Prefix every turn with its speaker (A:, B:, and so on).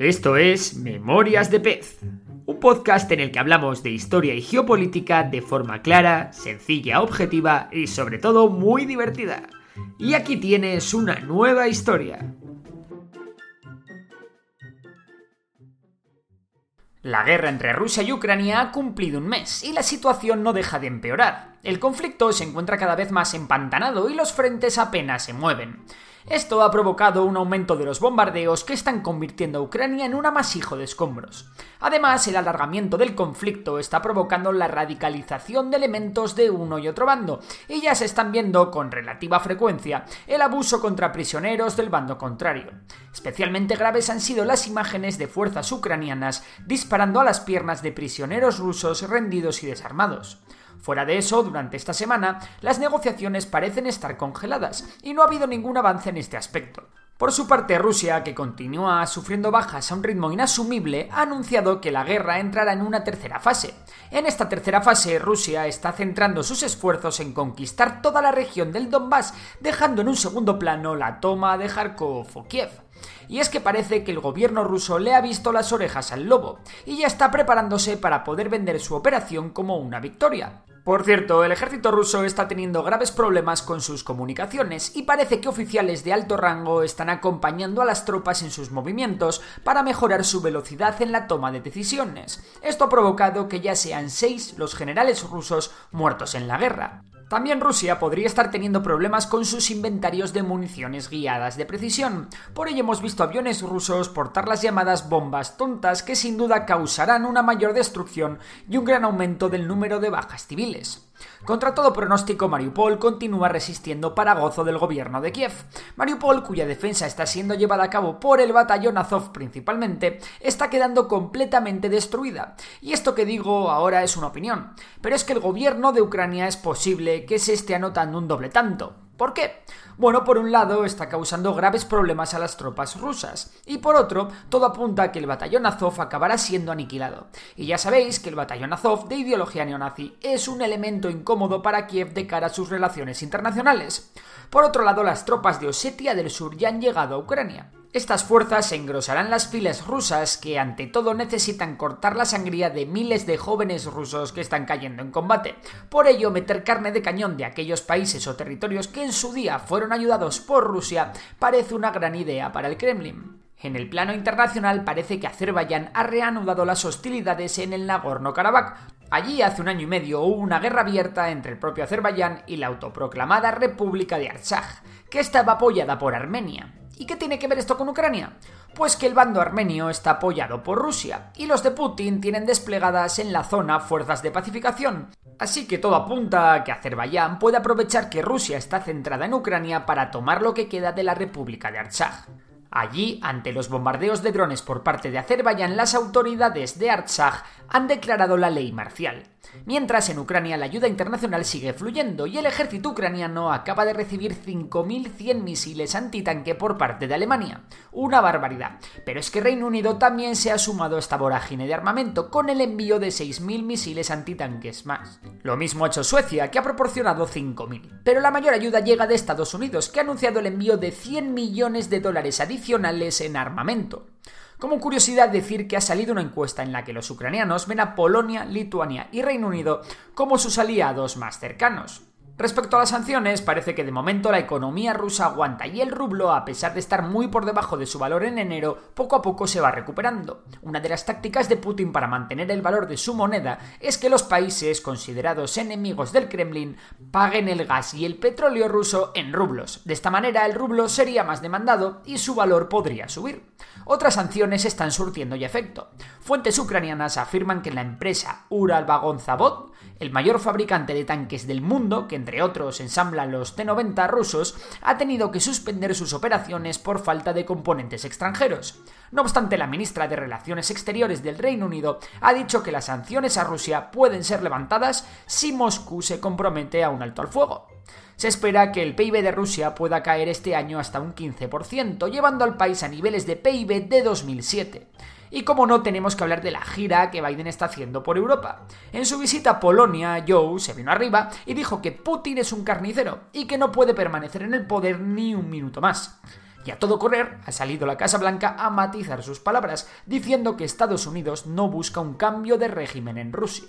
A: Esto es Memorias de Pez, un podcast en el que hablamos de historia y geopolítica de forma clara, sencilla, objetiva y sobre todo muy divertida. Y aquí tienes una nueva historia. La guerra entre Rusia y Ucrania ha cumplido un mes y la situación no deja de empeorar. El conflicto se encuentra cada vez más empantanado y los frentes apenas se mueven. Esto ha provocado un aumento de los bombardeos que están convirtiendo a Ucrania en un amasijo de escombros. Además, el alargamiento del conflicto está provocando la radicalización de elementos de uno y otro bando, y ya se están viendo con relativa frecuencia el abuso contra prisioneros del bando contrario. Especialmente graves han sido las imágenes de fuerzas ucranianas disparando a las piernas de prisioneros rusos rendidos y desarmados. Fuera de eso, durante esta semana, las negociaciones parecen estar congeladas y no ha habido ningún avance en este aspecto. Por su parte, Rusia, que continúa sufriendo bajas a un ritmo inasumible, ha anunciado que la guerra entrará en una tercera fase. En esta tercera fase, Rusia está centrando sus esfuerzos en conquistar toda la región del Donbass, dejando en un segundo plano la toma de Kharkov o Kiev. Y es que parece que el gobierno ruso le ha visto las orejas al lobo, y ya está preparándose para poder vender su operación como una victoria. Por cierto, el ejército ruso está teniendo graves problemas con sus comunicaciones y parece que oficiales de alto rango están acompañando a las tropas en sus movimientos para mejorar su velocidad en la toma de decisiones. Esto ha provocado que ya sean seis los generales rusos muertos en la guerra. También Rusia podría estar teniendo problemas con sus inventarios de municiones guiadas de precisión. Por ello hemos visto aviones rusos portar las llamadas bombas tontas que sin duda causarán una mayor destrucción y un gran aumento del número de bajas civiles. Contra todo pronóstico, Mariupol continúa resistiendo para gozo del gobierno de Kiev. Mariupol, cuya defensa está siendo llevada a cabo por el batallón Azov principalmente, está quedando completamente destruida. Y esto que digo ahora es una opinión, pero es que el gobierno de Ucrania es posible que se esté anotando un doble tanto. ¿Por qué? Bueno, por un lado está causando graves problemas a las tropas rusas y por otro, todo apunta a que el batallón Azov acabará siendo aniquilado. Y ya sabéis que el batallón Azov de ideología neonazi es un elemento incómodo para Kiev de cara a sus relaciones internacionales. Por otro lado, las tropas de Osetia del Sur ya han llegado a Ucrania. Estas fuerzas engrosarán las filas rusas que ante todo necesitan cortar la sangría de miles de jóvenes rusos que están cayendo en combate. Por ello, meter carne de cañón de aquellos países o territorios que en su día fueron ayudados por Rusia parece una gran idea para el Kremlin. En el plano internacional parece que Azerbaiyán ha reanudado las hostilidades en el Nagorno-Karabaj. Allí hace un año y medio hubo una guerra abierta entre el propio Azerbaiyán y la autoproclamada República de Artsaj, que estaba apoyada por Armenia. ¿Y qué tiene que ver esto con Ucrania? Pues que el bando armenio está apoyado por Rusia y los de Putin tienen desplegadas en la zona fuerzas de pacificación. Así que todo apunta a que Azerbaiyán puede aprovechar que Rusia está centrada en Ucrania para tomar lo que queda de la República de Artsaj. Allí, ante los bombardeos de drones por parte de Azerbaiyán, las autoridades de Artsaj han declarado la ley marcial. Mientras en Ucrania la ayuda internacional sigue fluyendo y el ejército ucraniano acaba de recibir 5.100 misiles antitanque por parte de Alemania. Una barbaridad. Pero es que Reino Unido también se ha sumado a esta vorágine de armamento con el envío de 6.000 misiles antitanques más. Lo mismo ha hecho Suecia, que ha proporcionado 5.000. Pero la mayor ayuda llega de Estados Unidos, que ha anunciado el envío de 100 millones de dólares adicionales en armamento. Como curiosidad decir que ha salido una encuesta en la que los ucranianos ven a Polonia, Lituania y Reino Unido como sus aliados más cercanos. Respecto a las sanciones, parece que de momento la economía rusa aguanta y el rublo, a pesar de estar muy por debajo de su valor en enero, poco a poco se va recuperando. Una de las tácticas de Putin para mantener el valor de su moneda es que los países considerados enemigos del Kremlin paguen el gas y el petróleo ruso en rublos. De esta manera el rublo sería más demandado y su valor podría subir. Otras sanciones están surtiendo ya efecto. Fuentes ucranianas afirman que la empresa Uralvagonzavod, el mayor fabricante de tanques del mundo, que entre otros ensambla los T-90 rusos, ha tenido que suspender sus operaciones por falta de componentes extranjeros. No obstante, la ministra de Relaciones Exteriores del Reino Unido ha dicho que las sanciones a Rusia pueden ser levantadas si Moscú se compromete a un alto al fuego. Se espera que el PIB de Rusia pueda caer este año hasta un 15%, llevando al país a niveles de PIB de 2007. Y como no, tenemos que hablar de la gira que Biden está haciendo por Europa. En su visita a Polonia, Joe se vino arriba y dijo que Putin es un carnicero y que no puede permanecer en el poder ni un minuto más. Y a todo correr, ha salido la Casa Blanca a matizar sus palabras, diciendo que Estados Unidos no busca un cambio de régimen en Rusia.